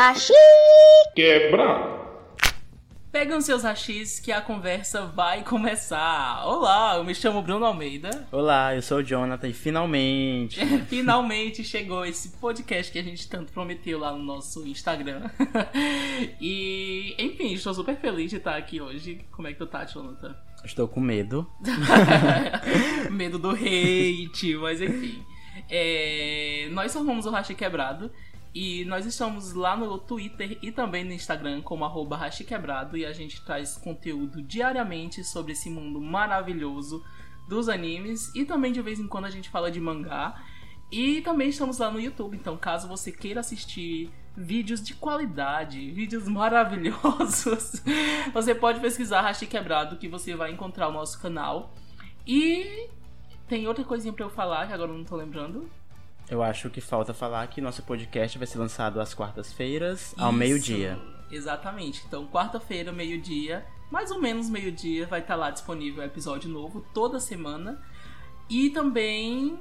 Hashi Quebra! Pegam seus rachis que a conversa vai começar. Olá, eu me chamo Bruno Almeida. Olá, eu sou o Jonathan e finalmente. Finalmente chegou esse podcast que a gente tanto prometeu lá no nosso Instagram. e, enfim, estou super feliz de estar aqui hoje. Como é que tu tá, Jonathan? Estou com medo. Medo do hate, mas enfim. É, nós somos o Rachi Quebrado. E nós estamos lá no Twitter e também no Instagram como arroba Rachi Quebrado. E a gente traz conteúdo diariamente sobre esse mundo maravilhoso dos animes. E também de vez em quando a gente fala de mangá. E também estamos lá no YouTube, então caso você queira assistir vídeos de qualidade, vídeos maravilhosos, você pode pesquisar Rachi Quebrado que você vai encontrar o nosso canal. E tem outra coisinha pra eu falar que agora eu não tô lembrando. Eu acho que falta falar que nosso podcast vai ser lançado às quartas-feiras, ao meio-dia. Exatamente. Então, quarta-feira, meio-dia, mais ou menos meio-dia, vai estar lá disponível o episódio novo toda semana. E também.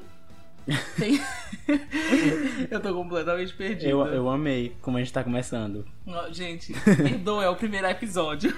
Tem... eu tô completamente perdido. Eu, eu amei como a gente tá começando. Gente, perdoa, é o primeiro episódio.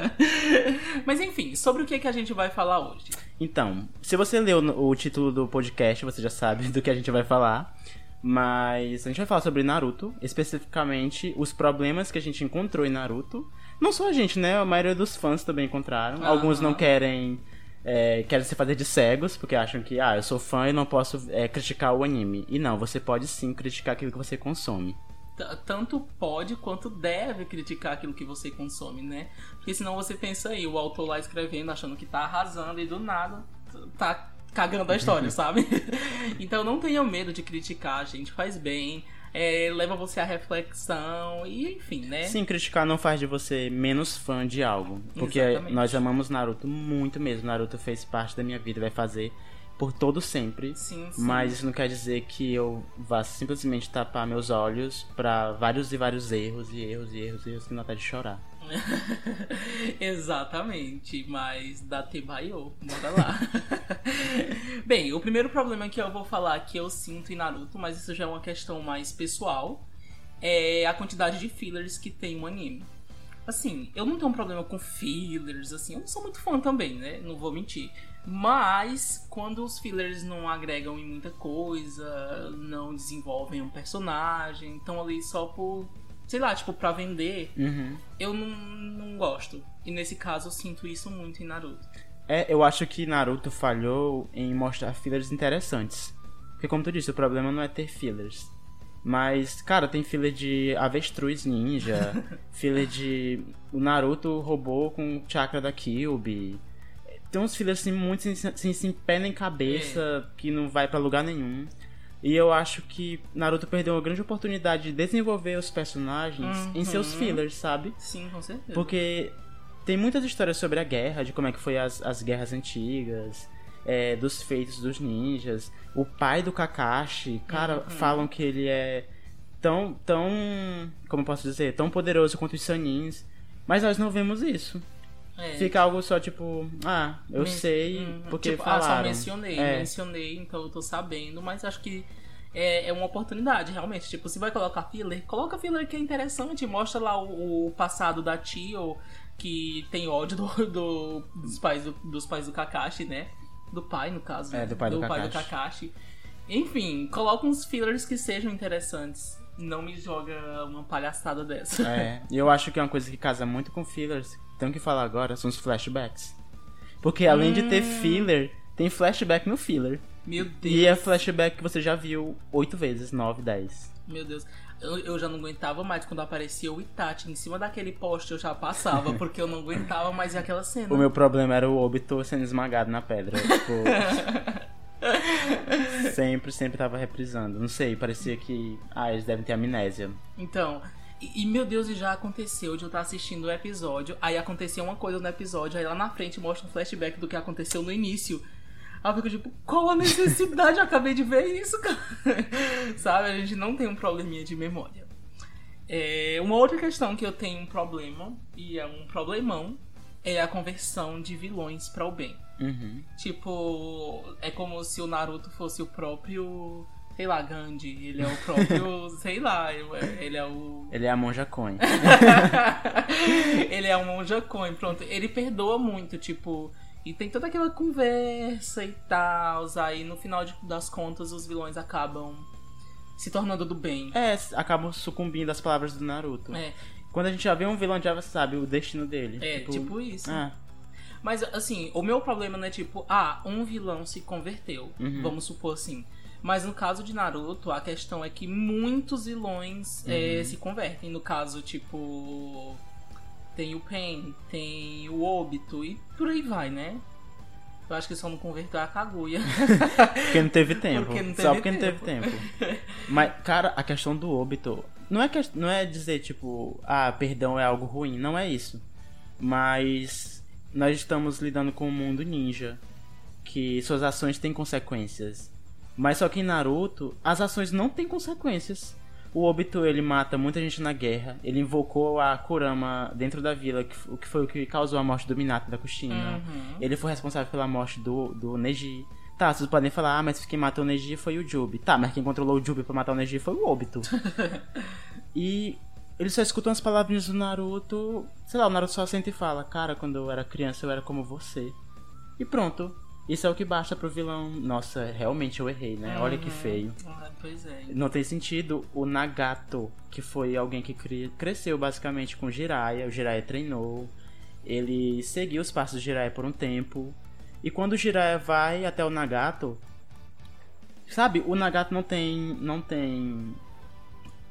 Mas enfim, sobre o que, que a gente vai falar hoje? Então, se você leu o título do podcast, você já sabe do que a gente vai falar. Mas a gente vai falar sobre Naruto, especificamente os problemas que a gente encontrou em Naruto. Não só a gente, né? A maioria dos fãs também encontraram. Aham. Alguns não querem. é, querem se fazer de cegos, porque acham que, ah, eu sou fã e não posso é, criticar o anime. E não, você pode sim criticar aquilo que você consome. Tanto pode quanto deve criticar aquilo que você consome, né? Porque senão você pensa aí, o autor lá escrevendo, achando que tá arrasando e do nada tá cagando a história, sabe? Então não tenha medo de criticar, gente, faz bem. é, leva você à reflexão e enfim, né? Sim, criticar não faz de você menos fã de algo. Porque Exatamente. nós amamos Naruto muito mesmo. Naruto fez parte da minha vida, vai fazer por todo sempre. Sim, sim. Mas isso não quer dizer que eu vá simplesmente tapar meus olhos pra vários e vários erros e erros e erros e erros que não até de chorar. Exatamente, mas da Tebaio, bora lá. Bem, o primeiro problema que eu vou falar que eu sinto em Naruto, mas isso já é uma questão mais pessoal, é a quantidade de fillers que tem no anime. Assim, eu não tenho um problema com fillers, assim, eu não sou muito fã também, né? Não vou mentir. Mas quando os fillers não agregam em muita coisa, não desenvolvem um personagem, estão ali só por, sei lá, tipo, pra vender, Uhum. eu não, não gosto. E nesse caso eu sinto isso muito em Naruto. É, eu acho que Naruto falhou em mostrar fillers interessantes. Porque como tu disse, o problema não é ter fillers. Mas, cara, tem filler de avestruz ninja, filler de. O Naruto roubou com o chakra da Kyuubi. Tem uns fillers assim, muito sem, sem, sem pé nem cabeça, que não vai pra lugar nenhum. E eu acho que Naruto perdeu uma grande oportunidade de desenvolver os personagens em seus Uhum. fillers, sabe? Sim, com certeza. Porque tem muitas histórias sobre a guerra, de como é que foi as, as guerras antigas, é, dos feitos dos ninjas. O pai do Kakashi, cara, Uhum. falam que ele é tão, tão, como eu posso dizer, tão poderoso quanto os Sanins. Mas nós não vemos isso. É, Fica algo só tipo, ah, eu men- sei Uhum. porque tipo, Ah, falaram. só mencionei, É. mencionei, então eu tô sabendo, mas acho que é, é uma oportunidade, realmente. Tipo, se vai colocar filler, coloca filler que é interessante, mostra lá o, o passado da Tio, que tem ódio do, do- dos, pais do, dos pais do Kakashi, né? Do pai, no caso. É, do pai do pai do Kakashi. Kakashi. Enfim, coloca uns fillers que sejam interessantes. Não me joga uma palhaçada dessa. É, e eu acho que é uma coisa que casa muito com fillers. Tenho que falar agora, são os flashbacks. Porque além de ter Hum. filler, tem flashback no filler. Meu Deus. E é flashback que você já viu oito vezes, nove, dez. Meu Deus, eu, eu já não aguentava mais quando aparecia o Itachi em cima daquele poste, eu já passava, porque eu não aguentava mais aquela cena. O meu problema era o Obito sendo esmagado na pedra. Tipo. sempre, sempre tava reprisando. Não sei, parecia que. Ah, eles devem ter amnésia. Então, e, meu Deus, e já aconteceu de eu estar assistindo o episódio, aí aconteceu uma coisa no episódio, aí lá na frente mostra um flashback do que aconteceu no início. Aí eu fico tipo, qual a necessidade? Eu acabei de ver isso, cara. Sabe? A gente não tem um probleminha de memória. É, uma outra questão que eu tenho um problema, e é um problemão, é a conversão de vilões para o bem. Uhum. Tipo, é como se o Naruto fosse o próprio sei lá, Gandhi, ele é o próprio, sei lá, ele é o. Ele é a monja coin. ele é um monja coin, pronto. Ele perdoa muito, tipo. E tem toda aquela conversa e tal. Aí no final de- das contas os vilões acabam se tornando do bem. É, acabam sucumbindo às palavras do Naruto. É, Quando a gente já vê um vilão, já sabe o destino dele. é tipo, isso. Ah, Mas assim, o meu problema não é tipo, ah, um vilão se converteu. Uhum. Vamos supor assim. Mas no caso de Naruto, a questão é que muitos vilões é, Uhum. se convertem. No caso, tipo. Tem o Pen, tem o Obito e por aí vai, né? Eu acho que só não converteu a Kaguya. porque não teve tempo. Porque não Só teve porque não teve tempo. Mas, cara, a questão do Obito. Não é, que, não é dizer, tipo, ah, perdão é algo ruim. Não é isso. Mas nós estamos lidando com um mundo ninja. Que suas ações têm consequências. Mas só que em Naruto, as ações não têm consequências. O Obito, ele mata muita gente na guerra. Ele invocou a Kurama dentro da vila, o que foi o que causou a morte do Minato da Kushina. Uhum. Ele foi responsável pela morte do, do Neji. Tá, vocês podem falar, ah, mas quem matou o Neji foi o Jubi. Tá, mas quem controlou o Jubi pra matar o Neji foi o Obito. e ele só escuta umas palavrinhas do Naruto. Sei lá, o Naruto só sente e fala, cara, quando eu era criança eu era como você. E pronto. Isso é o que basta pro vilão. Nossa, realmente eu errei, né? Olha que feio. Ah, pois é. Não tem sentido o Nagato, que foi alguém que cresceu basicamente com o Jiraiya. O Jiraiya treinou. Ele seguiu os passos do Jiraiya por um tempo. E quando o Jiraiya vai até o Nagato, sabe, o Nagato não tem, não tem,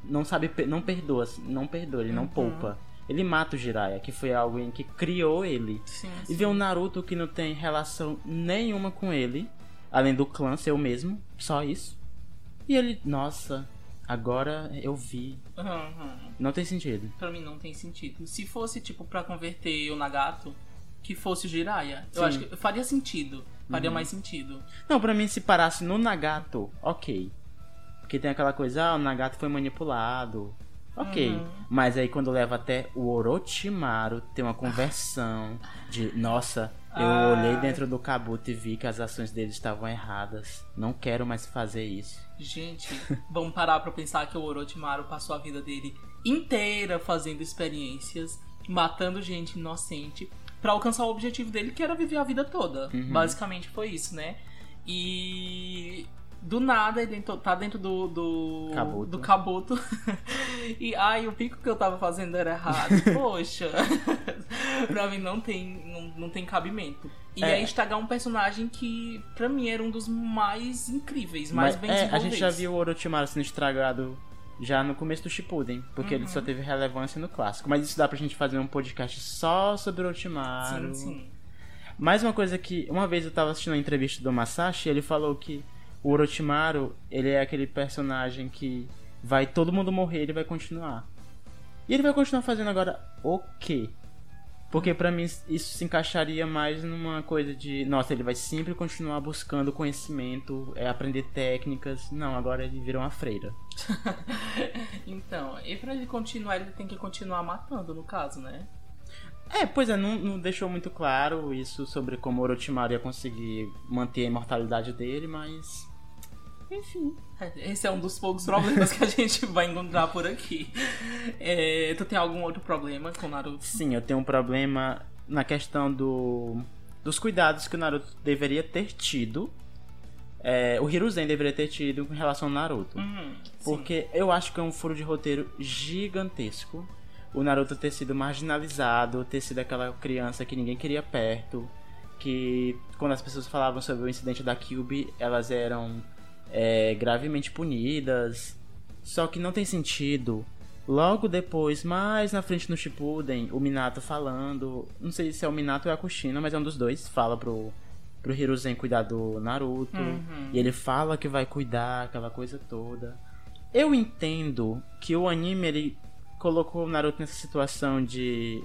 não sabe, não perdoa, não perdoa, ele não poupa. Ele mata o Jiraiya, que foi alguém que criou ele. Sim, E sim. vê um Naruto que não tem relação nenhuma com ele, além do clã ser o mesmo, só isso. E ele, nossa, agora eu vi. Uhum. Não tem sentido. Pra mim não tem sentido. Se fosse, tipo, pra converter o Nagato, que fosse o Jiraiya, eu Sim. acho que faria sentido. Faria mais sentido. Não, pra mim, se parasse no Nagato, ok. Porque tem aquela coisa, ah, o Nagato foi manipulado. Ok. Uhum. Mas aí quando leva até o Orochimaru, tem uma conversão de, nossa, eu Ah. olhei dentro do Kabuto e vi que as ações dele estavam erradas. Não quero mais fazer isso. Gente, vamos parar pra pensar que o Orochimaru passou a vida dele inteira fazendo experiências, matando gente inocente, pra alcançar o objetivo dele, que era viver a vida toda. Uhum. Basicamente foi isso, né? E do nada ele tá dentro do do Kabuto. do Kabuto. e ai, o pico que eu tava fazendo era errado. Poxa. pra mim não tem não, não tem cabimento. E É. é estragar um personagem que pra mim era um dos mais incríveis, mais Mas, bem é, a gente já viu o Orochimaru sendo estragado já no começo do Shippuden, porque ele Uhum. só teve relevância no clássico. Mas isso dá pra gente fazer um podcast só sobre o Orochimaru. Sim, sim. Mais uma coisa que uma vez eu tava assistindo uma entrevista do Masashi, ele falou que o Orochimaru, ele é aquele personagem que vai todo mundo morrer, ele vai continuar. E ele vai continuar fazendo agora o quê? Porque pra mim isso se encaixaria mais numa coisa de, nossa, ele vai sempre continuar buscando conhecimento, é aprender técnicas. Não, agora ele virou uma freira. Então, e pra ele continuar, ele tem que continuar matando, no caso, né? É, pois é, não, não deixou muito claro isso sobre como o Orochimaru ia conseguir manter a imortalidade dele, mas enfim. É, Esse é um dos poucos problemas que a gente vai encontrar por aqui. É, tu tem algum outro problema com Naruto? Sim, eu tenho um problema na questão do dos cuidados que o Naruto deveria ter tido. É, o Hiruzen deveria ter tido com relação ao Naruto. Hum, sim. Porque eu acho que é um furo de roteiro gigantesco. O Naruto ter sido marginalizado, ter sido aquela criança que ninguém queria perto. Que quando as pessoas falavam sobre o incidente da Kyubi, elas eram é, gravemente punidas. Só que não tem sentido. Logo depois, mais na frente no Shippuden, o Minato falando. Não sei se é o Minato ou é a Kushina, mas é um dos dois. Fala pro, pro Hiruzen cuidar do Naruto. Uhum. E ele fala que vai cuidar, aquela coisa toda. Eu entendo que o anime ele colocou o Naruto nessa situação de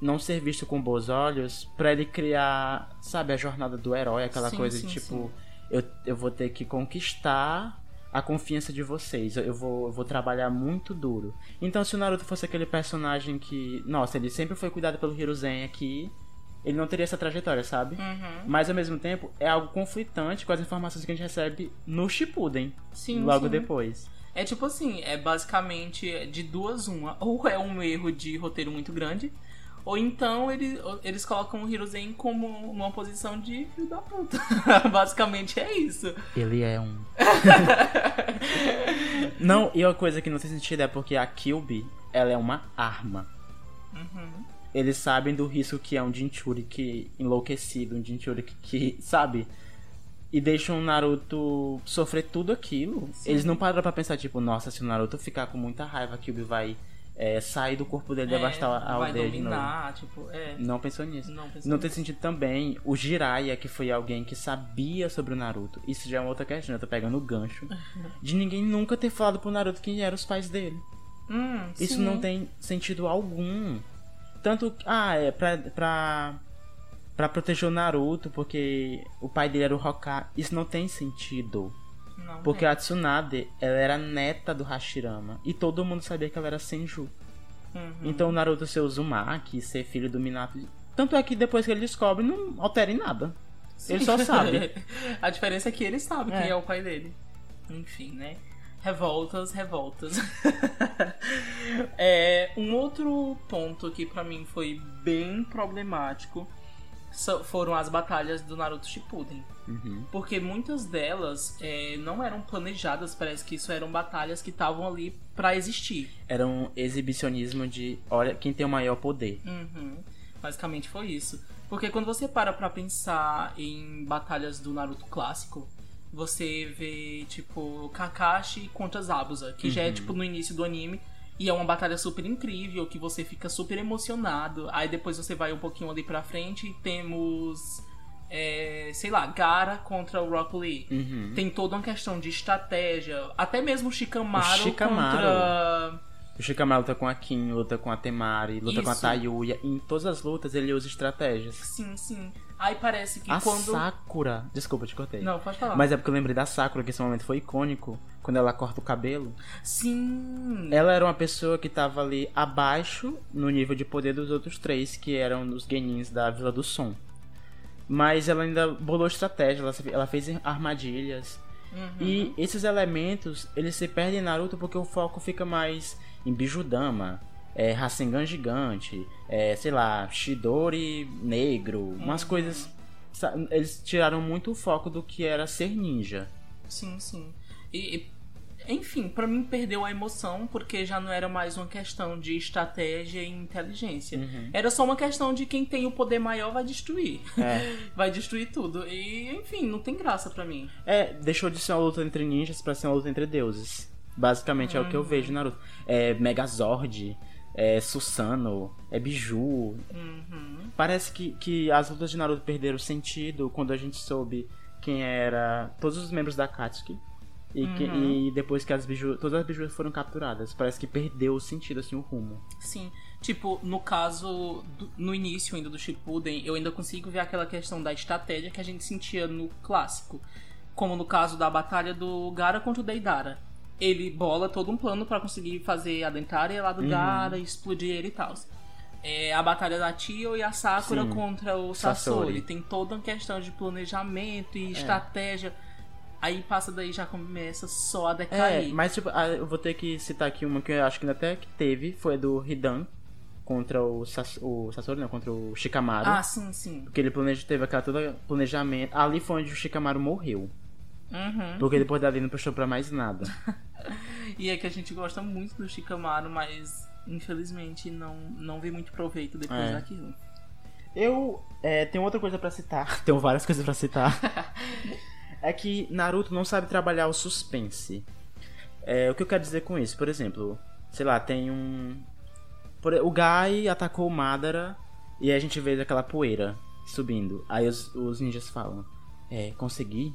não ser visto com bons olhos pra ele criar, sabe, a jornada do herói, aquela Sim, coisa sim, de tipo, sim. Eu, eu vou ter que conquistar a confiança de vocês, eu vou, eu vou trabalhar muito duro. Então se o Naruto fosse aquele personagem que, nossa, ele sempre foi cuidado pelo Hiruzen aqui, ele não teria essa trajetória, sabe? Uhum. Mas ao mesmo tempo é algo conflitante com as informações que a gente recebe no Shippuden, Sim, logo sim. depois. É tipo assim, é basicamente de duas uma. Ou é um erro de roteiro muito grande, ou então ele- eles colocam o Hiruzen como numa posição de filho da puta. basicamente é isso. Ele é um. não, e uma coisa que não tem sentido é porque a Kyubi, ela é uma arma. Uhum. Eles sabem do risco que é um Jinchuriki enlouquecido, um Jinchuriki que, sabe? E deixam o Naruto sofrer tudo aquilo. Eles não param pra pensar, tipo, nossa, se o Naruto ficar com muita raiva, a Kyubi vai é, sair do corpo dele e devastar a É, aldeia de novo. dominar, tipo, é. Não pensou nisso. Não pensou Não nisso. tem sentido também o Jiraiya, que foi alguém que sabia sobre o Naruto. Isso já é uma outra questão, eu tô pegando o gancho. De ninguém nunca ter falado pro Naruto quem eram os pais dele. Hum, Isso sim. não tem sentido algum. Tanto. Ah, é pra. pra Pra proteger o Naruto, porque o pai dele era o Hokage. Isso não tem sentido. Não Porque tem. a Tsunade, ela era neta do Hashirama. E todo mundo sabia que ela era Senju. Uhum. Então o Naruto ser Uzumaki, ser filho do Minato. Tanto é que depois que ele descobre, não altera em nada. Ele só sabe. a diferença é que ele sabe É. quem é o pai dele. Enfim, né? Revoltas, revoltas. é, um outro ponto que pra mim foi bem problemático foram as batalhas do Naruto Shippuden. Uhum. Porque muitas delas é, não eram planejadas, parece que isso eram batalhas que estavam ali pra existir. Era um exibicionismo de olha quem tem o maior poder. Uhum. Basicamente foi isso. Porque quando você para pra pensar em batalhas do Naruto clássico, você vê, tipo, Kakashi contra Zabuza, que já é, tipo, no início do anime. E é uma batalha super incrível, que você fica super emocionado. Aí depois você vai um pouquinho ali pra frente e temos, é, sei lá, Gara contra o Rock Lee. Uhum. Tem toda uma questão de estratégia. Até mesmo o Shikamaru, O Shikamaru. contra... O Shikamaru luta com a Kim, luta com a Temari, luta com a Isso. Tayuya. Em todas as lutas ele usa estratégias. Sim, sim. Aí parece que a quando... Sakura. Desculpa, te cortei. Não, pode falar. Mas é porque eu lembrei da Sakura, que esse momento foi icônico. Quando ela corta o cabelo. Sim. Ela era uma pessoa que tava ali abaixo no nível de poder dos outros três, que eram os genins da Vila do Som. Mas ela ainda bolou estratégia, ela, ela fez armadilhas. Uhum. E esses elementos, eles se perdem em Naruto porque o foco fica mais em Bijudama, é, Rasengan gigante, é, sei lá, Shidori negro, umas coisas... sa- Eles tiraram muito o foco do que era ser ninja. Sim, sim. E, e- enfim, pra mim perdeu a emoção porque já não era mais uma questão de estratégia e inteligência. Uhum. Era só uma questão de quem tem o poder maior vai destruir. É. vai destruir tudo. E, enfim, não tem graça pra mim. É, deixou de ser uma luta entre ninjas pra ser uma luta entre deuses. Basicamente é o que eu vejo em Naruto. É Megazord, é Susanoo, é Biju. Uhum. Parece que, que as lutas de Naruto perderam sentido quando a gente soube quem era todos os membros da Katsuki. E, que- Uhum. e depois que as biju, todas as bijus foram capturadas. Parece que perdeu o sentido, assim, o rumo. Sim. Tipo, no caso, do- no início ainda do Shippuden, eu ainda consigo ver aquela questão da estratégia que a gente sentia no clássico. Como no caso da batalha do Gara contra o Deidara. Ele bola todo um plano pra conseguir fazer a dentária lá do Gara, explodir ele e tal. É, a batalha da Tio e a Sakura Sim. contra o Sasori. Sasori. Tem toda uma questão de planejamento e estratégia. Aí passa daí já começa só a É, decair. mas tipo, eu vou ter que citar aqui uma que eu acho que ainda até que teve, foi a do Hidan contra o, Sas, o Sasori, não, contra o Shikamaru. Ah, sim, sim. Porque ele planeja, teve aquela toda planejamento. Ali foi onde o Shikamaru morreu. Uhum. Porque depois dali não prestou pra mais nada. E é que a gente gosta muito do Shikamaru, mas infelizmente não, não vê muito proveito depois É. daquilo. Eu é, tenho outra coisa pra citar. Tenho várias coisas pra citar. é que Naruto não sabe trabalhar o suspense. É, o que eu quero dizer com isso? Por exemplo, sei lá, tem um. por- o Gai atacou o Madara e a gente vê aquela poeira subindo. Aí os, os ninjas falam: É, consegui?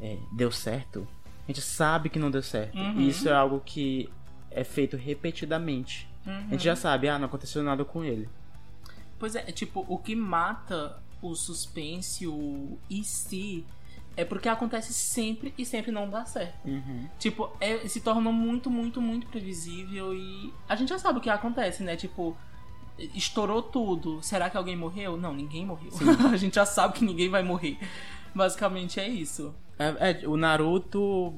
É, deu certo? A gente sabe que não deu certo. Uhum. E isso é algo que é feito repetidamente. A gente já sabe, ah, não aconteceu nada com ele. Pois é, tipo, o que mata o suspense, o e se, é porque acontece sempre e sempre não dá certo. Uhum. Tipo, é- se torna muito, muito, muito previsível e a gente já sabe o que acontece, né? Tipo, estourou tudo. Será que alguém morreu? Não, ninguém morreu. a gente já sabe que ninguém vai morrer. Basicamente é isso. É, é, o Naruto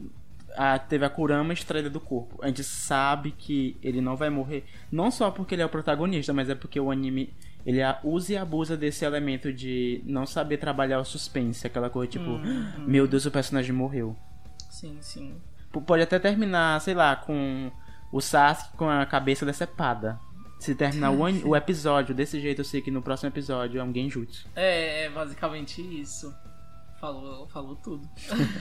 a- teve a Kurama extraída do corpo. A gente sabe que ele não vai morrer. Não só porque ele é o protagonista, mas é porque o anime. Ele usa e abusa desse elemento de não saber trabalhar o suspense. Aquela coisa tipo, meu Deus, o personagem morreu. Sim, sim. P- Pode até terminar, sei lá, com o Sasuke com a cabeça decepada. Se terminar o, o episódio desse jeito, eu sei que no próximo episódio é um genjutsu. É, é basicamente isso. Falou, falou tudo.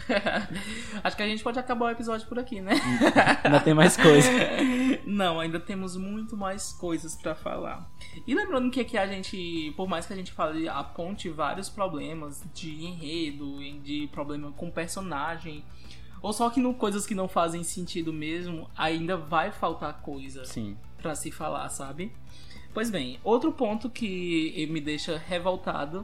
Acho que a gente pode acabar o episódio por aqui, né? Ainda tem mais coisa. Não, ainda temos muito mais coisas pra falar. E lembrando que aqui a gente, por mais que a gente fale, aponte vários problemas de enredo, de problema com personagem, ou só que não, coisas que não fazem sentido mesmo, ainda vai faltar coisa Sim. pra se falar, sabe? Pois bem, outro ponto que me deixa revoltado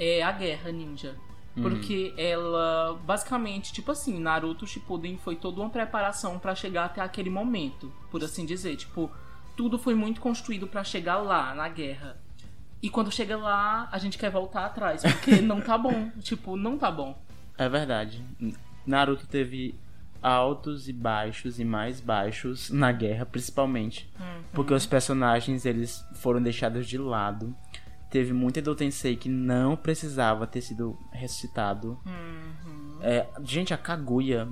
é a guerra ninja. Porque ela, basicamente, tipo assim, Naruto Shippuden foi toda uma preparação pra chegar até aquele momento, por assim dizer. Tipo, tudo foi muito construído pra chegar lá, na guerra. E quando chega lá, a gente quer voltar atrás, porque não tá bom. Tipo, não tá bom. É verdade. Naruto teve altos e baixos e mais baixos na guerra, principalmente. Porque os personagens eles foram deixados de lado. Teve muito Edo Tensei que não precisava ter sido ressuscitado. É, gente, a Kaguya.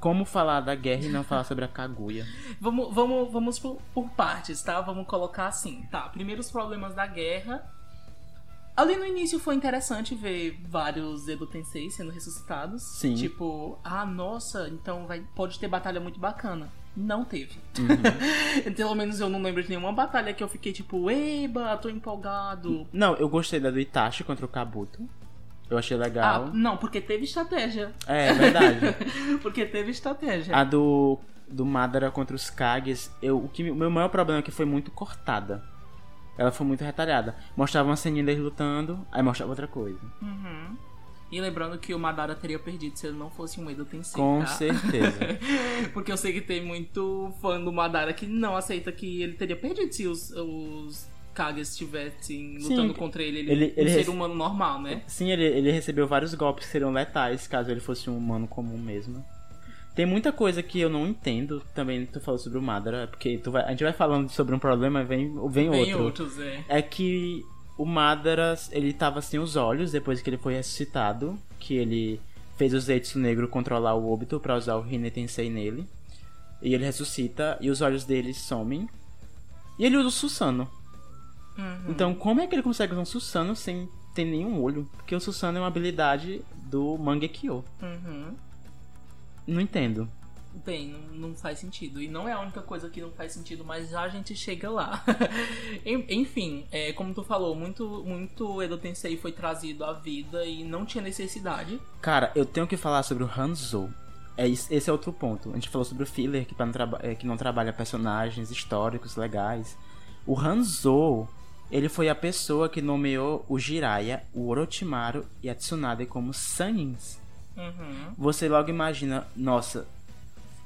Como falar da guerra e não falar sobre a Kaguya? Vamos, vamos, vamos por, por partes, tá? Vamos colocar assim. Tá, primeiro os problemas da guerra. Ali no início foi interessante ver vários Edo Tensei sendo ressuscitados. Sim. Tipo, ah, nossa, então vai, pode ter batalha muito bacana. Não teve. Pelo menos eu não lembro de nenhuma batalha que eu fiquei tipo, eba, tô empolgado. Não, eu gostei da do Itachi contra o Kabuto. Eu achei Ah, legal. não, porque teve estratégia. É, é verdade. Porque teve estratégia. A do, do Madara contra os Kages, eu, o, que, o meu maior problema é que foi muito cortada. Ela foi muito retalhada. Mostrava uma ceninha deles lutando, aí mostrava outra coisa. Uhum. E lembrando que o Madara teria perdido se ele não fosse um Edo Tensei, Com tá? certeza. Porque eu sei que tem muito fã do Madara que não aceita que ele teria perdido se os, os Kages estivessem Sim, lutando contra ele. Ele, ele- um ele ser rece- humano normal, né? Sim, ele, ele recebeu vários golpes que seriam letais caso ele fosse um humano comum mesmo. Tem muita coisa que eu não entendo também. Tu falou sobre o Madara, porque tu vai, a gente vai falando sobre um problema vem, vem, Tem outro. outros, é. É que o Madara, ele tava sem os olhos depois que ele foi ressuscitado. Que ele fez o Zetsu Negro controlar o Obito pra usar o Hine Tensei nele. E ele ressuscita e os olhos dele somem. E ele usa o Susano. Uhum. Então, como é que ele consegue usar um Susano sem ter nenhum olho? Porque o Susano é uma habilidade do Mangekyo. Uhum. Não entendo. Bem, não, faz sentido. E não é a única coisa que não faz sentido, mas já a gente chega lá. En- Enfim, é, como tu falou, muito, muito Edo Tensei foi trazido à vida e não tinha necessidade. Cara, eu tenho que falar sobre o Hanzo. É, esse é outro ponto. A gente falou sobre o filler que, não traba- é, que não trabalha personagens históricos legais. O Hanzo, ele foi a pessoa que nomeou o Jiraiya, o Orochimaru e a Tsunade como Sanins. Uhum. Você logo imagina, nossa,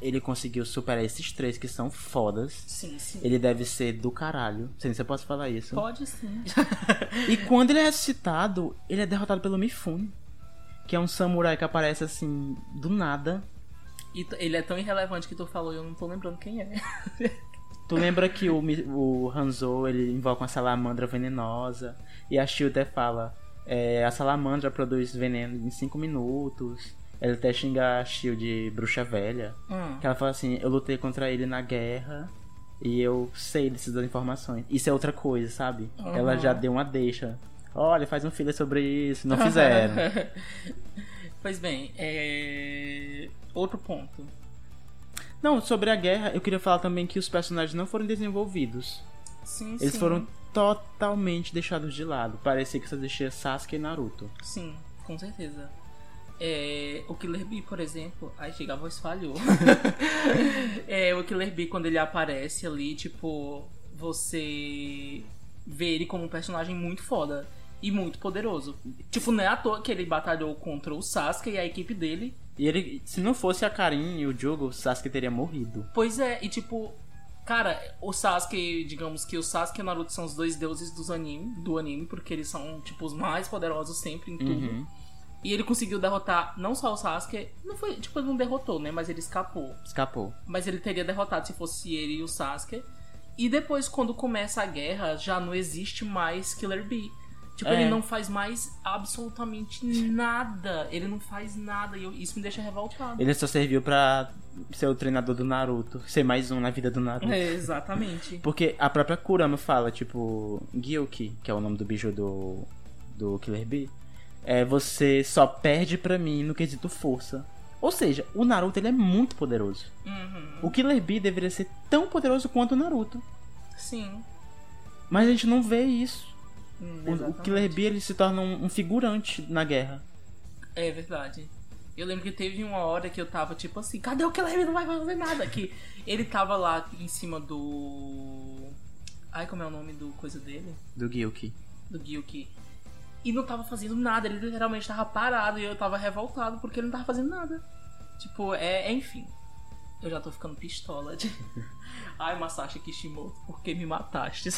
ele conseguiu superar esses três que são fodas. Sim, sim. Ele deve ser do caralho. Sei se eu posso falar isso. Pode sim. E quando ele é ressuscitado, ele é derrotado pelo Mifune. Que é um samurai que aparece assim, do nada. E ele é tão irrelevante que tu falou e eu não tô lembrando quem é. Tu lembra que o, o Hanzo ele invoca uma salamandra venenosa e a Shield fala é, a salamandra produz veneno em 5 minutos. Ele até xinga a Shield de bruxa velha. Hum. Que ela fala assim, eu lutei contra ele na guerra e eu sei dessas informações. Isso é outra coisa, sabe? Ela já deu uma deixa. Olha, faz um filler sobre isso. Não fizeram. pois bem, é... outro ponto. não, sobre a guerra, eu queria falar também que os personagens não foram desenvolvidos. Sim, Eles sim. foram totalmente deixados de lado. Parecia que só existia Sasuke e Naruto. Sim, com certeza. É, o Killer Bee, por exemplo. Ai, chega, a voz falhou. é, o Killer Bee, quando ele aparece ali, tipo, você vê ele como um personagem muito foda e muito poderoso. Tipo, não é à toa que ele batalhou contra o Sasuke e a equipe dele. E ele, se não fosse a Karin e o Jogo, o Sasuke teria morrido. Pois é, e tipo, Cara, o Sasuke, digamos que o Sasuke e o Naruto são os dois deuses dos anime, do anime, porque eles são, tipo, os mais poderosos sempre em tudo. Uhum. E ele conseguiu derrotar não só o Sasuke, não foi, tipo, ele não derrotou, né? Mas ele escapou. Escapou. Mas ele teria derrotado se fosse ele e o Sasuke. E depois, quando começa a guerra, já não existe mais Killer Bee. Tipo, É. ele não faz mais absolutamente nada. Ele não faz nada. E eu- isso me deixa revoltado. Ele só serviu pra ser o treinador do Naruto, ser mais um na vida do Naruto. É, exatamente. Porque a própria Kurama fala, tipo, Gyuki, que é o nome do bicho do, do Killer Bee, é, você só perde pra mim no quesito força. Ou seja, o Naruto ele é muito poderoso. Uhum. O Killer Bee deveria ser tão poderoso quanto o Naruto. Sim. Mas a gente não vê isso. Hum, O, o. Killer Bee ele se torna um, um figurante na guerra. É verdade. Eu lembro que teve uma hora que eu tava tipo assim, cadê o Killer Bee? Não vai fazer nada aqui. Ele tava lá em cima do. Ai, como é o nome do coisa dele? Do Gyuki. Do Gyuki. E não tava fazendo nada, ele literalmente tava parado e eu tava revoltado porque ele não tava fazendo nada. Tipo, é, é enfim. Eu já tô ficando pistola de. Ai, Masashi Kishimoto, por que me mataste?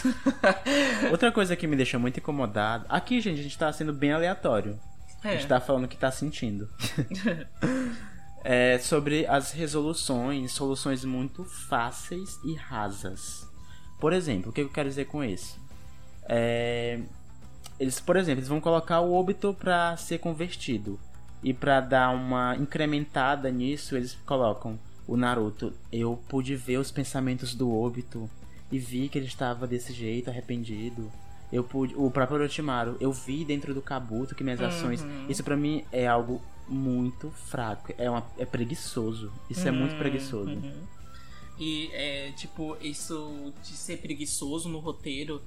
Outra coisa que me deixa muito incomodado. Aqui, gente, a gente tá sendo bem aleatório. A é. gente tá falando o que tá sentindo. é sobre as resoluções, soluções muito fáceis e rasas. Por exemplo, o que eu quero dizer com isso? É, eles, por exemplo, eles vão colocar o Obito pra ser convertido. E pra dar uma incrementada nisso, eles colocam o Naruto. Eu pude ver os pensamentos do Obito e vi que ele estava desse jeito, arrependido. Eu pude, o próprio Orochimaru, eu vi dentro do Kabuto que minhas ações, isso pra mim é algo muito fraco, é uma, é preguiçoso. Isso é muito preguiçoso. Uhum. E é tipo, isso de ser preguiçoso no roteiro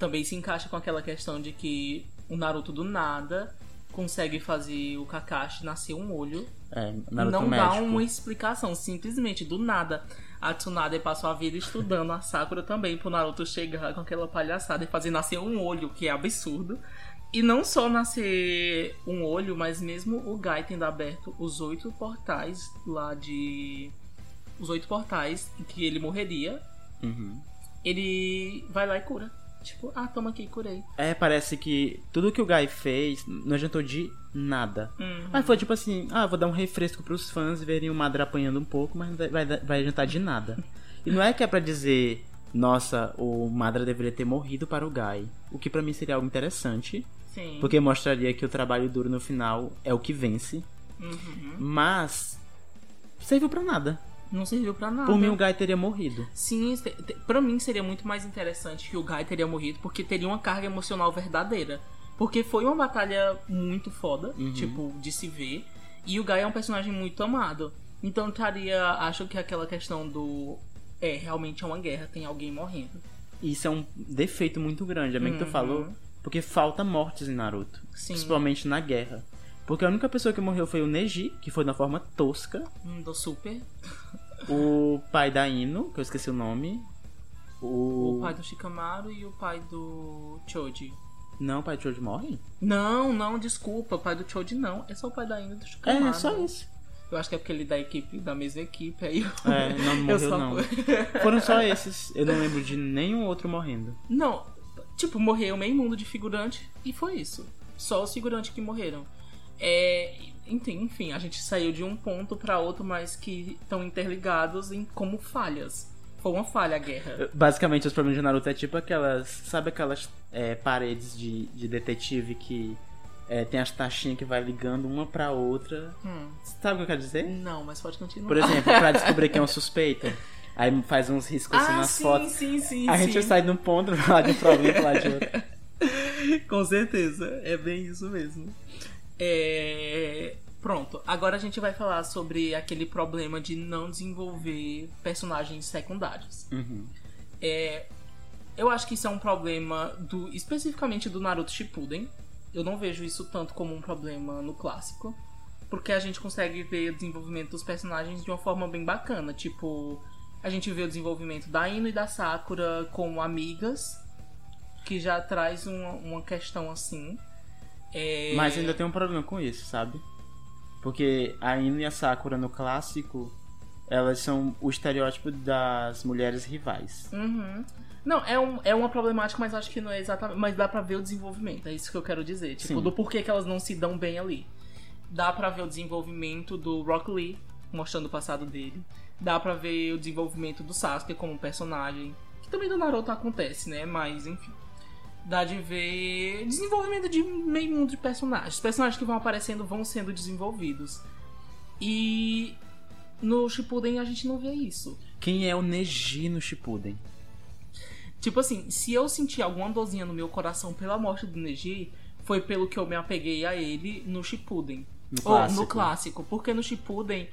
também se encaixa com aquela questão de que o Naruto do nada consegue fazer o Kakashi nascer um olho É, e Naruto não dá médico. uma explicação, simplesmente do nada. A Tsunade passou a vida estudando a Sakura também pro Naruto chegar com aquela palhaçada e fazer nascer um olho, que é absurdo. E não só nascer um olho, mas mesmo o Gai tendo aberto os oito portais lá de. Os oito portais em que ele morreria, Uhum. ele vai lá e cura. Tipo, ah, toma aqui, curei. É, parece que tudo que o Guy fez não adiantou de nada. Uhum. Aí foi tipo assim, ah, vou dar um refresco pros fãs verem o Madara apanhando um pouco, mas não vai, vai, adiantar de nada. E não é que é pra dizer, nossa, o Madara deveria ter morrido para o Guy. O que pra mim seria algo interessante, Sim. porque mostraria que o trabalho duro no final é o que vence. Uhum. Mas serviu pra nada. Não serviu pra nada. Por mim o Guy teria morrido. Sim, pra mim seria muito mais interessante que o Guy teria morrido, porque teria uma carga emocional verdadeira. Porque foi uma batalha muito foda, Uhum. tipo, de se ver. E o Guy é um personagem muito amado. Então estaria. Acho que aquela questão do. É, realmente é uma guerra, tem alguém morrendo. Isso é um defeito muito grande, é bem que tu Uhum. falou, porque falta mortes em Naruto. Sim. Principalmente na guerra. Porque a única pessoa que morreu foi o Neji, que foi na forma tosca. Hum, Do Super. O pai da Ino, que eu esqueci o nome. O. O pai do Shikamaru e o pai do Choji. Não, o pai de Choji morre? Não, não, desculpa, o pai do Choji não. É só o pai da Ina do Shikamaru. É, só isso. Eu acho que é porque ele é da equipe, da mesma equipe, aí eu... É, não eu morreu só- não. Foram só esses. Eu não lembro de nenhum outro morrendo. Não, tipo, morreu meio mundo de figurante e foi isso. Só os figurantes que morreram. É, enfim, enfim, a gente saiu de um ponto pra outro, mas que estão interligados em como falhas. Foi uma falha a guerra. Basicamente, os problemas de Naruto é tipo aquelas. Sabe aquelas é, paredes de, de detetive que é, tem as taxinhas que vai ligando uma pra outra? Hum, Sabe o que eu quero dizer? não, mas pode continuar. Por exemplo, pra descobrir quem é um suspeito, aí faz uns riscos assim ah, nas sim, fotos. sim, sim, A sim. gente sai de um ponto lá de um problema lá de outro. Com certeza, é bem isso mesmo. É... Pronto, agora a gente vai falar sobre aquele problema de não desenvolver personagens secundários. Uhum. É, eu acho que isso é um problema do especificamente do Naruto Shippuden. Eu não vejo isso tanto como um problema no clássico, porque a gente consegue ver o desenvolvimento dos personagens de uma forma bem bacana. Tipo, a gente vê o desenvolvimento da Ino e da Sakura como amigas, que já traz uma, uma questão assim. É, Mas ainda tem um problema com isso, sabe? Porque a Ino e a Sakura no clássico, Elas são o estereótipo das mulheres rivais. Uhum. Não, é, um, é uma problemática, mas acho que não é exatamente. Mas dá pra ver o desenvolvimento, é isso que eu quero dizer. Tipo, Sim. do porquê que elas não se dão bem ali. Dá pra ver o desenvolvimento do Rock Lee, mostrando o passado dele. Dá pra ver o desenvolvimento do Sasuke como personagem. Que também do Naruto acontece, né? Mas, enfim. Dá de ver desenvolvimento de meio mundo de personagens. Os personagens que vão aparecendo vão sendo desenvolvidos. E no Shippuden a gente não vê isso. Quem é o Neji no Shippuden? Tipo assim, se eu senti alguma dorzinha no meu coração pela morte do Neji, foi pelo que eu me apeguei a ele no Shippuden. No Ou clássico. no clássico. Porque no Shippuden,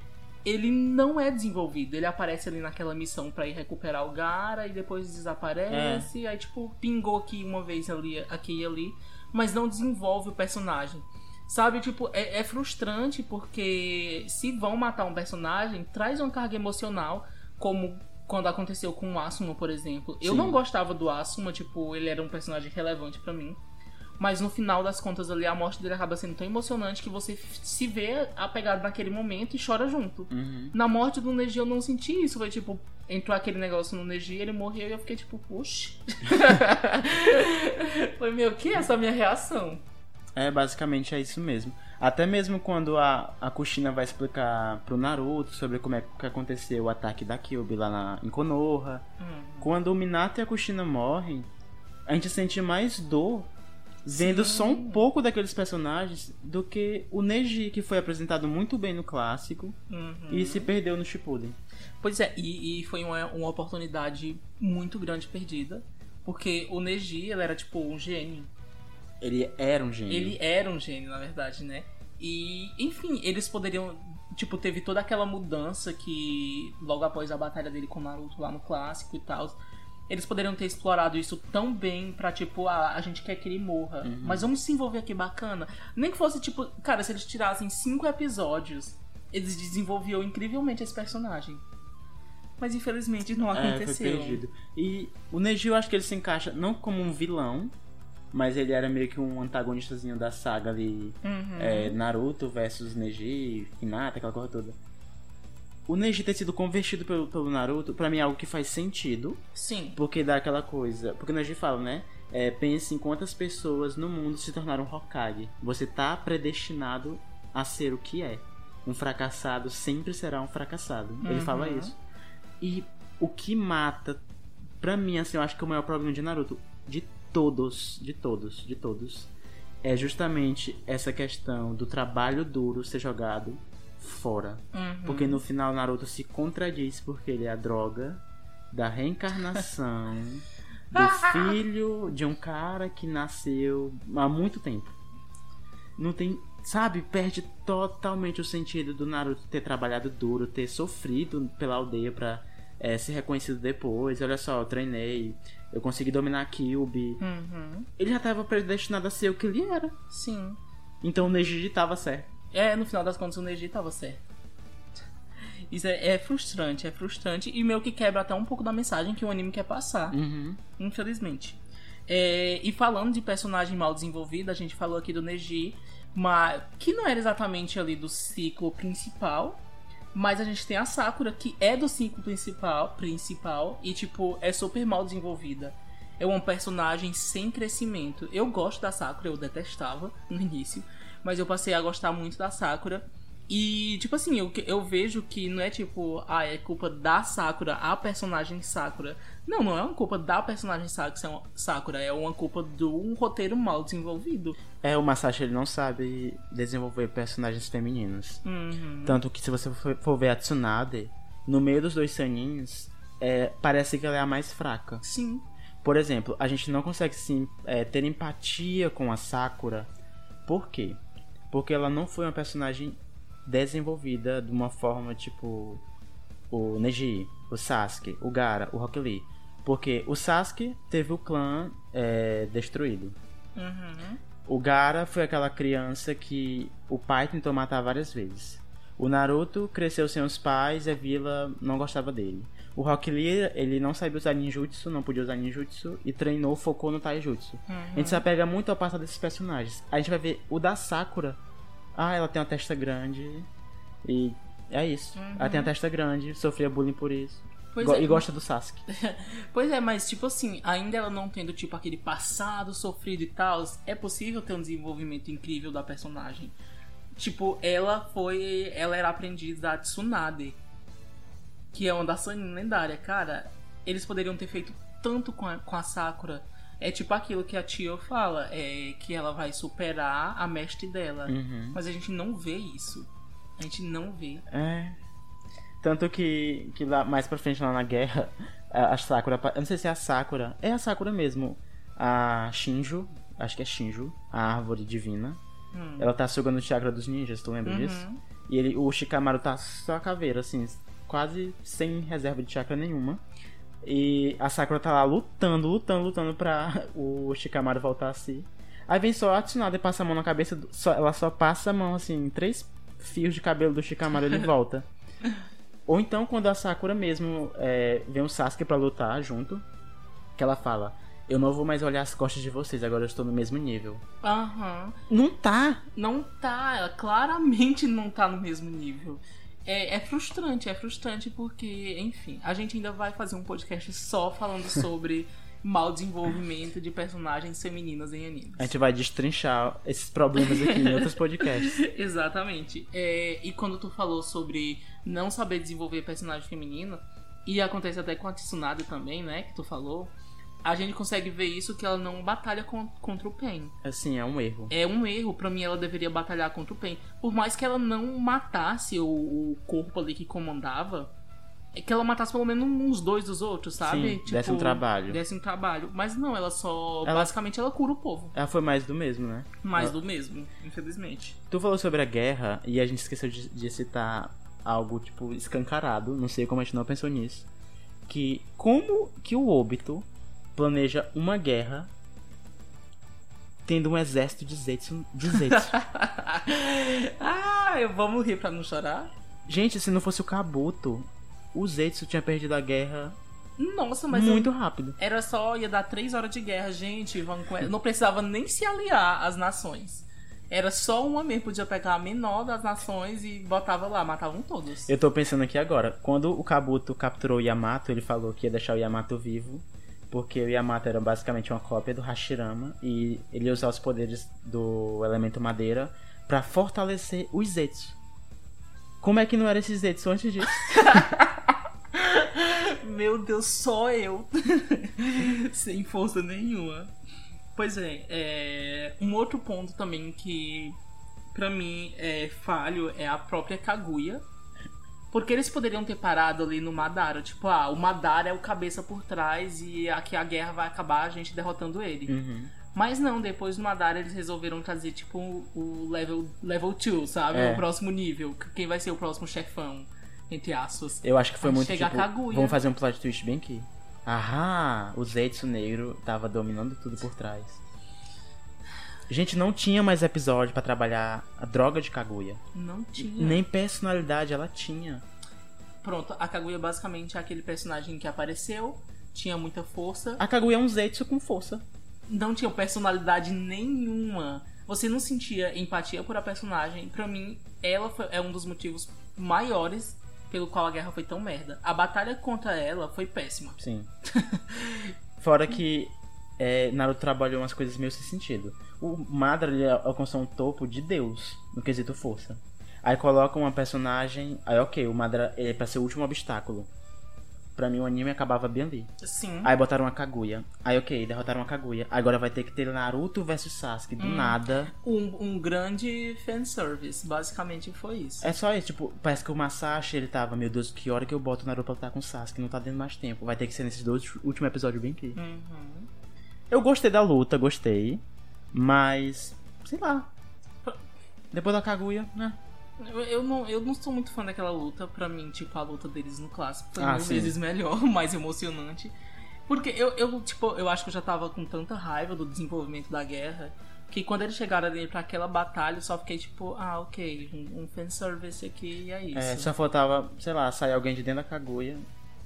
ele não é desenvolvido. Ele aparece ali naquela missão pra ir recuperar o Gara e depois desaparece. É. Aí, tipo, pingou aqui uma vez ali, aqui e ali. Mas não desenvolve o personagem. Sabe, tipo, é, é frustrante porque se vão matar um personagem, traz uma carga emocional, como quando aconteceu com o Asuma, por exemplo. Eu Sim. não gostava do Asuma, tipo, ele era um personagem relevante pra mim. Mas no final das contas ali, a morte dele acaba sendo tão emocionante que você se vê apegado naquele momento e chora junto. Uhum. Na morte do Neji eu não senti isso. Foi tipo, entrou aquele negócio no Neji, ele morreu e eu fiquei tipo, puxa. Foi meio que essa minha reação. É, basicamente é isso mesmo. Até mesmo quando a, a Kushina vai explicar pro Naruto sobre como é que aconteceu o ataque da Kyuubi lá na, em Konoha. Hum. Quando o Minato e a Kushina morrem, a gente sente mais dor vendo Sim. só um pouco daqueles personagens do que o Neji, que foi apresentado muito bem no clássico Uhum. e se perdeu no Shippuden. Pois é, e, e foi uma, uma oportunidade muito grande perdida. Porque o Neji, ele era tipo um gênio. Ele era um gênio. Ele era um gênio, na verdade, né? E, enfim, eles poderiam. Tipo, teve toda aquela mudança que logo após a batalha dele com o Naruto lá no clássico e tal. Eles poderiam ter explorado isso tão bem pra, tipo, ah, a gente quer que ele morra. Mas vamos se envolver aqui bacana. Nem que fosse, tipo, cara, se eles tirassem cinco episódios, eles desenvolviam incrivelmente esse personagem. Mas infelizmente não É, foi aconteceu. perdido. E o Neji eu acho que ele se encaixa não como um vilão, mas ele era meio que um antagonistazinho da saga ali. Uhum. é, Naruto versus Neji, Hinata, aquela coisa toda. O Neji ter sido convertido pelo, pelo Naruto, pra mim é algo que faz sentido, Sim. porque dá aquela coisa. Porque o Neji fala, né? É, pense em quantas pessoas no mundo se tornaram Hokage. Você tá predestinado a ser o que é. Um fracassado sempre será um fracassado. Ele Uhum. fala isso. E o que mata, pra mim, assim, eu acho que o maior problema de Naruto, de todos, de todos, de todos, é justamente essa questão do trabalho duro ser jogado fora. Uhum. Porque no final Naruto se contradiz porque ele é a droga da reencarnação do filho de um cara que nasceu há muito tempo. Não tem, sabe, perde totalmente o sentido do Naruto ter trabalhado duro, ter sofrido pela aldeia pra é, ser reconhecido depois. Olha só, eu treinei, eu consegui dominar a Kyuubi. Uhum. Ele já estava predestinado a ser o que ele era. Sim. Então o Neji tava certo. É, no final das contas o Neji tava certo. Isso é, é frustrante, é frustrante e meio que quebra até um pouco da mensagem que o anime quer passar, Uhum. infelizmente. É, e falando de personagem mal desenvolvido, a gente falou aqui do Neji, mas, que não era exatamente ali do ciclo principal, mas a gente tem a Sakura, que é do ciclo principal, principal e, tipo, é super mal desenvolvida. É uma personagem sem crescimento. Eu gosto da Sakura, eu detestava no início, mas eu passei a gostar muito da Sakura. E, tipo assim, eu, eu vejo que não é tipo, ah, é culpa da Sakura, a personagem Sakura. Não, não é uma culpa da personagem Sakura, Sakura é uma culpa do um roteiro mal desenvolvido. É, o Masashi ele não sabe desenvolver personagens femininos. Uhum. Tanto que se você for ver a Tsunade, no meio dos dois saninhos, é, parece que ela é a mais fraca. Sim. Por exemplo, a gente não consegue sim, é, ter empatia com a Sakura. Por quê? Porque ela não foi uma personagem desenvolvida de uma forma tipo o Neji, o Sasuke, o Gara, o Rock Lee. Porque o Sasuke teve o clã é, destruído. Uhum. O Gara foi aquela criança que o pai tentou matar várias vezes. O Naruto cresceu sem os pais e a vila não gostava dele. O Rock Lee, ele não sabia usar ninjutsu, não podia usar ninjutsu e treinou, focou no taijutsu. A gente se apega muito ao passado desses personagens. A gente vai ver o da Sakura. Ah, ela tem uma testa grande e É isso. Uhum. Ela tem a testa grande, sofria bullying por isso. Go- é. E gosta do Sasuke. Pois é, mas tipo assim, ainda ela não tendo tipo aquele passado sofrido e tal, é possível ter um desenvolvimento incrível da personagem. Tipo, ela foi. Ela era aprendiz da Tsunade, que é uma Sanin lendária. Cara, eles poderiam ter feito tanto com a, com a Sakura. É tipo aquilo que a Tio fala, é que ela vai superar a mestre dela. Uhum. Mas a gente não vê isso. A gente não vê. É. Tanto que, que lá mais pra frente lá na guerra, a, a Sakura. Eu não sei se é a Sakura. É a Sakura mesmo. A Shinju. Acho que é Shinju, a árvore divina. Hum. Ela tá sugando o chakra dos ninjas, tu lembra disso? Uhum. E ele, o Shikamaru tá só a caveira, assim, quase sem reserva de chakra nenhuma. E a Sakura tá lá lutando, lutando, lutando pra o Shikamaru voltar a si. Aí vem só a Tsunade e passa a mão na cabeça, do- só, ela só passa a mão, assim, em três fios de cabelo do Shikamaru e ele volta. Ou então quando a Sakura mesmo é, vem o Sasuke pra lutar junto, que ela fala, eu não vou mais olhar as costas de vocês, agora eu estou no mesmo nível. Aham. Não tá! Não tá, ela claramente não tá no mesmo nível. É, é frustrante, é frustrante porque, enfim, a gente ainda vai fazer um podcast só falando sobre mau desenvolvimento de personagens femininas em animes. A gente vai destrinchar esses problemas aqui em outros podcasts. Exatamente. É, e quando tu falou sobre não saber desenvolver personagem feminino, e acontece até com a Tsunade também, né, que tu falou, a gente consegue ver isso que ela não batalha con- contra o Pen. Assim, é um erro. É um erro, pra mim ela deveria batalhar contra o Pen. Por mais que ela não matasse o, o corpo ali que comandava, é que ela matasse pelo menos uns dois dos outros, sabe? Sim, desse um trabalho. Desse um trabalho. Mas não, ela só. Ela- Basicamente ela cura o povo. Ela foi mais do mesmo, né? Mais Ela- do mesmo, infelizmente. Tu falou sobre a guerra e a gente esqueceu de, de citar algo, tipo, escancarado. Não sei como a gente não pensou nisso. Que como que o Obito planeja uma guerra tendo um exército de Zetsu. De Zetsu. ah, eu vamos rir pra não chorar? gente, se não fosse o Kabuto, o Zetsu tinha perdido a guerra Nossa, mas muito eu- rápido. era só, ia dar três horas de guerra, gente. Não precisava nem se aliar às nações. Era só uma mesmo, podia pegar a menor das nações e botava lá, matavam todos. Eu tô pensando aqui agora, quando o Kabuto capturou o Yamato, ele falou que ia deixar o Yamato vivo, porque o Yamato era basicamente uma cópia do Hashirama e ele ia usar os poderes do elemento madeira pra fortalecer os Zetsu. Como é que não era esse Zetsu antes disso? Meu Deus, só eu. Sem força nenhuma. Pois é, é, um outro ponto também que pra mim é falho é a própria Kaguya. Porque eles poderiam ter parado ali no Madara, tipo, ah, o Madara é o cabeça por trás e aqui a guerra vai acabar a gente derrotando ele. Uhum. Mas não, depois do Madara eles resolveram trazer, tipo, o level 2, level two, sabe? É. O próximo nível. Quem vai ser o próximo chefão, entre aspas. Eu acho que foi muito tipo, Kaguya. vamos fazer um plot twist bem aqui. Ahá, o Zetsu negro tava dominando tudo por trás. Gente, não tinha mais episódio pra trabalhar a droga de Kaguya. Não tinha. Nem personalidade ela tinha. Pronto, a Kaguya basicamente é aquele personagem que apareceu, tinha muita força, A Kaguya é um Zetsu com força. não tinha personalidade nenhuma. Você não sentia empatia por a personagem. Pra mim, ela foi- é um dos motivos maiores pelo qual a guerra foi tão merda. A batalha contra ela foi péssima. Sim. Fora que é, Naruto trabalhou umas coisas meio sem sentido. O Madara ele alcançou um topo de Deus no quesito força. Aí coloca uma personagem. Aí ok, o Madara ele é pra ser o último obstáculo. Pra mim o anime acabava bem ali. Sim. Aí botaram a Kaguya. Aí ok, derrotaram a Kaguya. Agora vai ter que ter Naruto versus Sasuke. Do nada. Um, um grande fanservice, basicamente foi isso. É só isso, tipo, parece que o Masashi ele tava, meu Deus, que hora que eu boto o Naruto pra lutar com o Sasuke? Não tá dando mais tempo. Vai ter que ser nesses dois últimos episódios bem aqui. Uhum. Eu gostei da luta, gostei. Mas. sei lá. Depois da Kaguya, né? Eu, eu não, eu não sou muito fã daquela luta. Pra mim, tipo, a luta deles no clássico foi Ah, mil sim. vezes melhor, mais emocionante. Porque eu, eu, tipo, eu acho que eu já tava com tanta raiva do desenvolvimento da guerra que quando eles chegaram ali pra aquela batalha, eu só fiquei tipo, ah, ok, um, um fanservice aqui e é isso. É, só faltava, sei lá, sair alguém de dentro da Kaguya.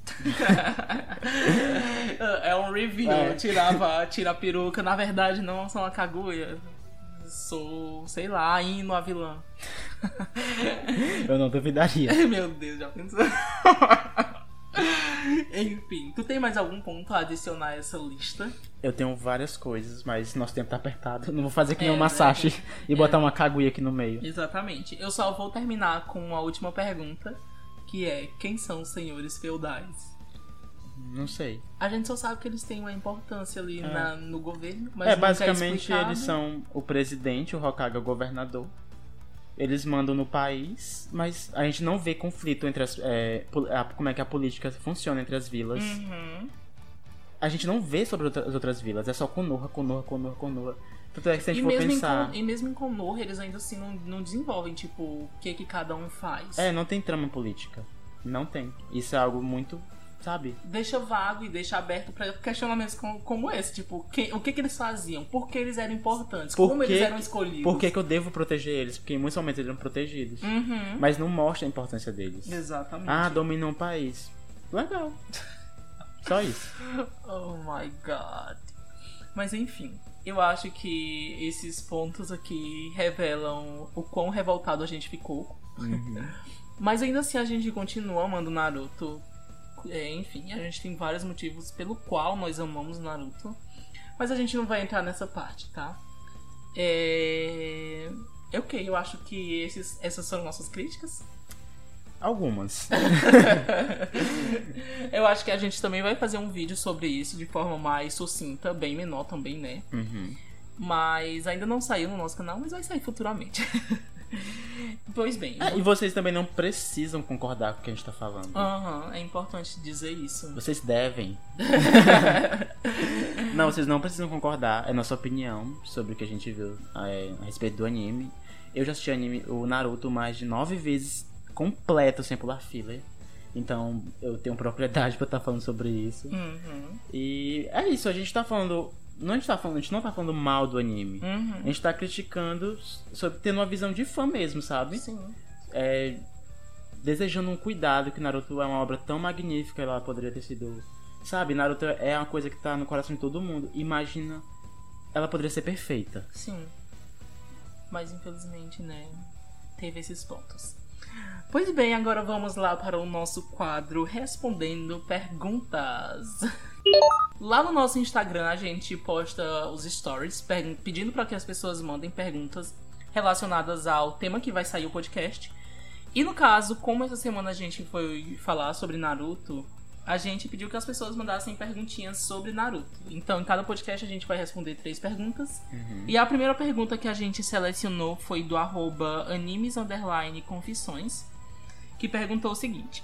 É um review, É. tirava, tira a peruca, na verdade não são a Kaguya. sou, sei lá, indo a vilã. Eu não duvidaria. Meu Deus, já pensou? Enfim, tu tem mais algum ponto a adicionar a essa lista? Eu tenho várias coisas, mas nosso tempo tá apertado. Não vou fazer que nem É, o Masashi né? e botar uma Kaguya aqui no meio. Exatamente. Eu só vou terminar com a última pergunta, que é: quem são os senhores feudais? Não sei. A gente só sabe que eles têm uma importância ali na- no governo, mas é, basicamente eles são o presidente, o Hokage é o governador. Eles mandam no país, mas a gente não vê conflito entre as. é, a- como é que a política funciona entre as vilas. Uhum. A gente não vê sobre outra- as outras vilas, é só Konoha, Konoha, Konoha, Konoha. Tanto é que se a E gente for mesmo, em pensar. Kon- e mesmo em Konoha, eles ainda assim não, não desenvolvem, tipo, o que que cada um faz. É, não tem trama política. Não tem. Isso é algo muito. Sabe? Deixa vago e deixa aberto pra questionamentos como, como esse. Tipo, o que que eles faziam? Por que eles eram importantes? Por como que- eles eram escolhidos? Por que, que eu devo proteger eles? Porque em muitos momentos eles eram protegidos. Uhum. Mas não mostra a importância deles. Exatamente. Ah, dominou um país. Legal. Só isso. Oh my god. Mas enfim, eu acho que esses pontos aqui revelam o quão revoltado a gente ficou. Uhum. Mas ainda assim a gente continua amando Naruto. É, enfim, a gente tem vários motivos pelo qual nós amamos Naruto. Mas a gente não vai entrar nessa parte, tá? É. é Ok, eu acho que esses, essas foram nossas críticas. Algumas. Eu acho que a gente também vai fazer um vídeo sobre isso de forma mais sucinta, bem menor também, né? Uhum. Mas ainda não saiu no nosso canal, mas vai sair futuramente. pois bem. É, e vocês também não precisam concordar com o que a gente tá falando. Aham, é importante dizer isso. Vocês devem. não, vocês não precisam concordar. É nossa opinião sobre o que a gente viu é, a respeito do anime. Eu já assisti anime, o Naruto mais de nove vezes completo sem pular filler. Então eu tenho propriedade pra estar falando sobre isso. Uhum, E é isso, a gente tá falando. Não a gente tá falando, a gente não tá falando mal do anime. A uhum. gente tá criticando sobre tendo uma visão de fã mesmo, sabe? Sim. é, desejando um cuidado que Naruto é uma obra tão magnífica, ela poderia ter sido. Sabe, Naruto é uma coisa que tá no coração de todo mundo. Imagina, ela poderia ser perfeita. Sim. Mas infelizmente, né? Teve esses pontos. Pois bem, agora vamos lá para o nosso quadro Respondendo Perguntas. Lá no nosso Instagram a gente posta os stories pedindo para que as pessoas mandem perguntas relacionadas ao tema que vai sair o podcast. E no caso, como essa semana a gente foi falar sobre Naruto, a gente pediu que as pessoas mandassem perguntinhas sobre Naruto. Então, em cada podcast a gente vai responder três perguntas. E a primeira pergunta que a gente selecionou foi do arroba animes underline confissões, que perguntou o seguinte: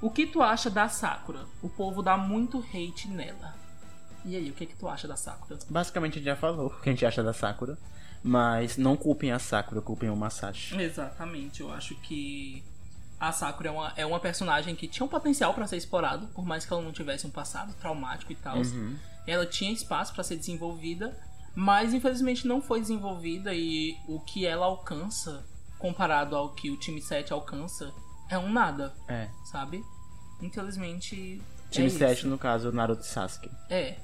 O que tu acha da Sakura? O povo dá muito hate nela. E aí, o que, que tu acha da Sakura? Basicamente a gente já falou o que a gente acha da Sakura. Mas não culpem a Sakura, culpem o Masashi. Exatamente, eu acho que a Sakura é uma, é uma personagem que tinha um potencial pra ser explorado, por mais que ela não tivesse um passado traumático e tal. Ela tinha espaço pra ser desenvolvida, mas infelizmente não foi desenvolvida e o que ela alcança, comparado ao que o time 7 alcança, é um nada, É. sabe? Infelizmente. Time é 7, isso. no caso, Naruto e Sasuke. É.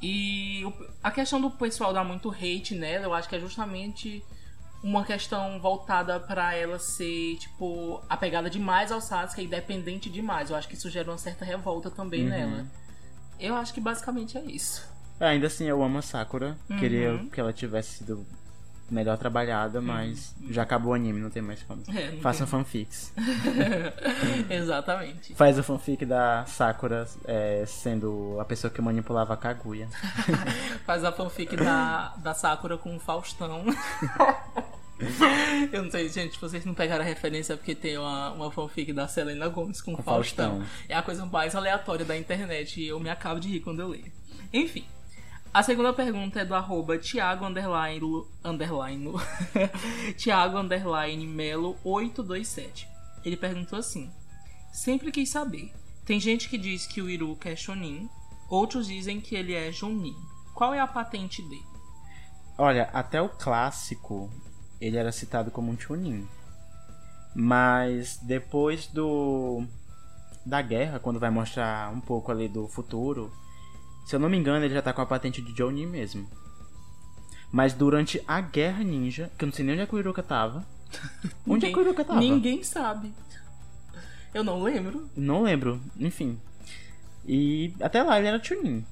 E a questão do pessoal dar muito hate nela, eu acho que é justamente uma questão voltada pra ela ser, tipo, apegada demais ao Sasuke e dependente demais. Eu acho que isso gera uma certa revolta também Uhum. nela. Eu acho que basicamente é isso. É, ainda assim, eu amo a Sakura. Queria Uhum. que ela tivesse sido melhor trabalhada, mas já acabou o anime, não tem mais como. É, Façam fanfics. Exatamente. Faz o fanfic da Sakura é, sendo a pessoa que manipulava a Kaguya. Faz a fanfic da, da Sakura com o Faustão. Eu não sei, gente, se vocês não pegaram a referência porque tem uma, uma fanfic da Selena Gomes com o Faustão. Faustão. É a coisa mais aleatória da internet e eu me acabo de rir quando eu leio. Enfim. A segunda pergunta é do arroba Thiago underline, underline, Thiago underline Melo 827. Ele perguntou assim: Sempre quis saber. Tem gente que diz que o Iruka é Shonin, outros dizem que ele é Jonin. Qual é a patente dele? Olha, até o clássico, ele era citado como um Chunin. Mas depois do da guerra, quando vai mostrar um pouco ali do futuro, se eu não me engano, ele já tá com a patente de Jonin mesmo. Mas durante a Guerra Ninja, que eu não sei nem onde é que o Iruka tava. Onde é que o Iruka tava? Ninguém sabe. Eu não lembro. Não lembro, enfim. E até lá ele era Chunin.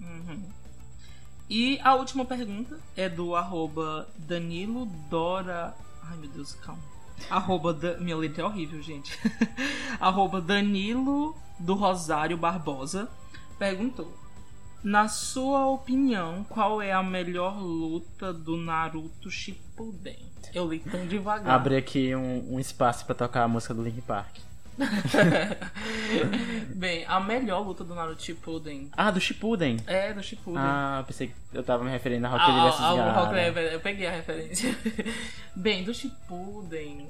Uhum. E a última pergunta é do arroba Danilo Dora. Ai meu Deus, calma. Arroba da... Minha letra é horrível, gente. arroba Danilo do Rosário Barbosa perguntou. Na sua opinião, qual é a melhor luta do Naruto Shippuden? Eu li tão devagar. Abre aqui um, um espaço pra tocar a música do Link Park. Bem, a melhor luta do Naruto Shippuden Ah, do Shippuden. é do Shippuden. Ah, pensei que eu tava me referindo a Rock Lee Ah, vs. ah, o Gaara. Eu peguei a referência. Bem, do Shippuden.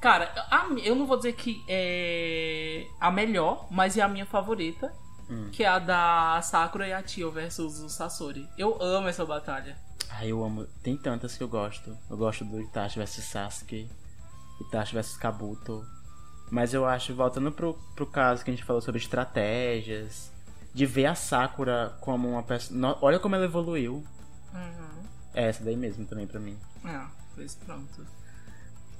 Cara, a eu não vou dizer que é a melhor, mas é a minha favorita. Hum. Que é a da Sakura e a Tio versus o Sasori. Eu amo essa batalha. Ah, eu amo. Tem tantas que eu gosto. Eu gosto do Itachi vs Sasuke, Itachi vs Kabuto. Mas eu acho, voltando pro, pro caso que a gente falou sobre estratégias, de ver a Sakura como uma pessoa. No- Olha como ela evoluiu. Uhum. É essa daí mesmo também pra mim. Ah, pois pronto.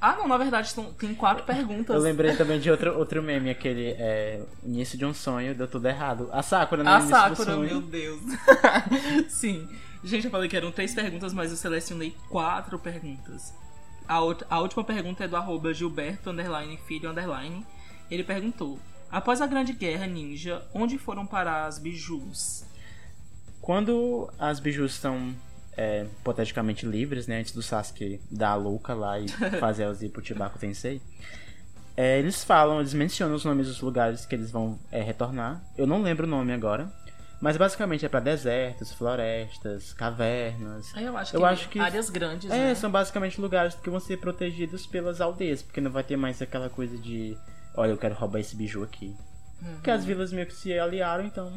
Ah, não, na verdade são- tem quatro perguntas. Eu lembrei também de outro, outro meme, aquele é, início de um sonho, deu tudo errado. A Sakura no A Sakura, meu Deus. Sim. Gente, eu falei que eram três perguntas, mas eu selecionei quatro perguntas. A, a última pergunta é do arroba Gilberto, underline, filho, underline. Ele perguntou, após a Grande Guerra Ninja, onde foram parar as bijus? Quando as bijus estão é, hipoteticamente livres, né? Antes do Sasuke dar a louca lá e fazer elas ir pro Chibaku Tensei. é, eles falam, eles mencionam os nomes dos lugares que eles vão é, retornar. Eu não lembro o nome agora. Mas basicamente é pra desertos, florestas, cavernas. Aí eu acho que, Eu acho que- áreas grandes, É, né? são basicamente lugares que vão ser protegidos pelas aldeias, porque não vai ter mais aquela coisa de, olha, eu quero roubar esse biju aqui. Porque as vilas meio que se aliaram, então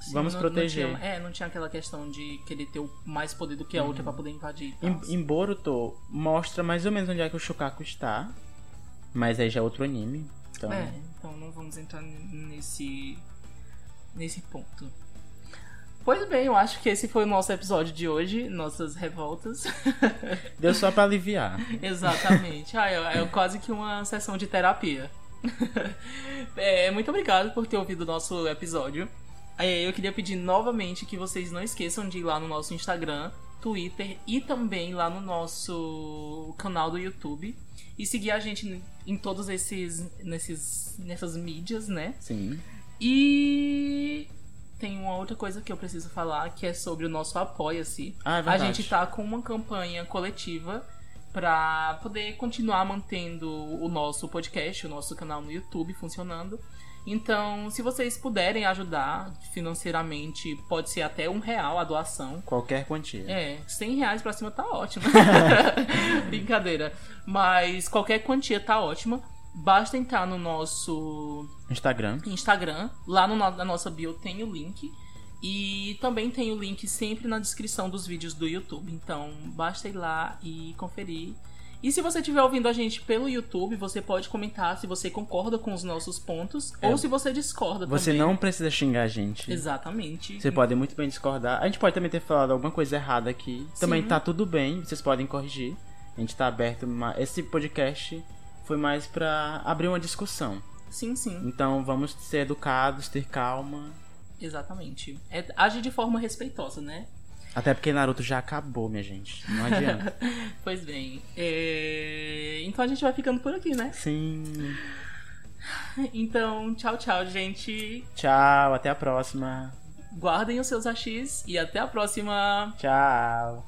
Sim, vamos não- proteger. Não tinha, é, não tinha aquela questão de querer ter mais poder do que a outra pra poder invadir. e Em, em Boruto mostra mais ou menos onde é que o Shukaku está, mas aí já é outro anime. Então, É, então não vamos entrar nesse nesse ponto. Pois bem, eu acho que esse foi o nosso episódio de hoje, nossas revoltas. deu só pra aliviar. Exatamente. Ah, é, é quase que uma sessão de terapia. É, muito obrigado por ter ouvido o nosso episódio. É, eu queria pedir novamente que vocês não esqueçam de ir lá no nosso Instagram, Twitter e também lá no nosso canal do YouTube. E seguir a gente em todos esses nesses, nessas mídias, né? Sim. E tem uma outra coisa que eu preciso falar, que é sobre o nosso Apoia-se. Ah, é a gente tá com uma campanha coletiva pra poder continuar mantendo o nosso podcast, o nosso canal no YouTube funcionando. Então, se vocês puderem ajudar financeiramente, pode ser até um real a doação. Qualquer quantia. É, 100 reais pra cima tá ótimo. Brincadeira. Mas qualquer quantia tá ótima. Basta entrar no nosso Instagram. Instagram. Lá no, na nossa bio tem o link. E também tem o link sempre na descrição dos vídeos do YouTube. Então basta ir lá e conferir. E se você estiver ouvindo a gente pelo YouTube, você pode comentar se você concorda com os nossos pontos É. ou se você discorda Você também. não precisa xingar a gente. Exatamente. Você pode muito bem discordar. A gente pode também ter falado alguma coisa errada aqui. Também Sim. tá tudo bem, vocês podem corrigir. A gente tá aberto. Esse podcast foi mais pra abrir uma discussão. Sim, sim. Então vamos ser educados, ter calma. Exatamente. É, age de forma respeitosa, né? Até porque Naruto já acabou, minha gente. Não adianta. Pois bem. é, Então a gente vai ficando por aqui, né? Sim. Então, tchau, tchau, gente. Tchau, até a próxima. Guardem os seus achis e até a próxima. Tchau.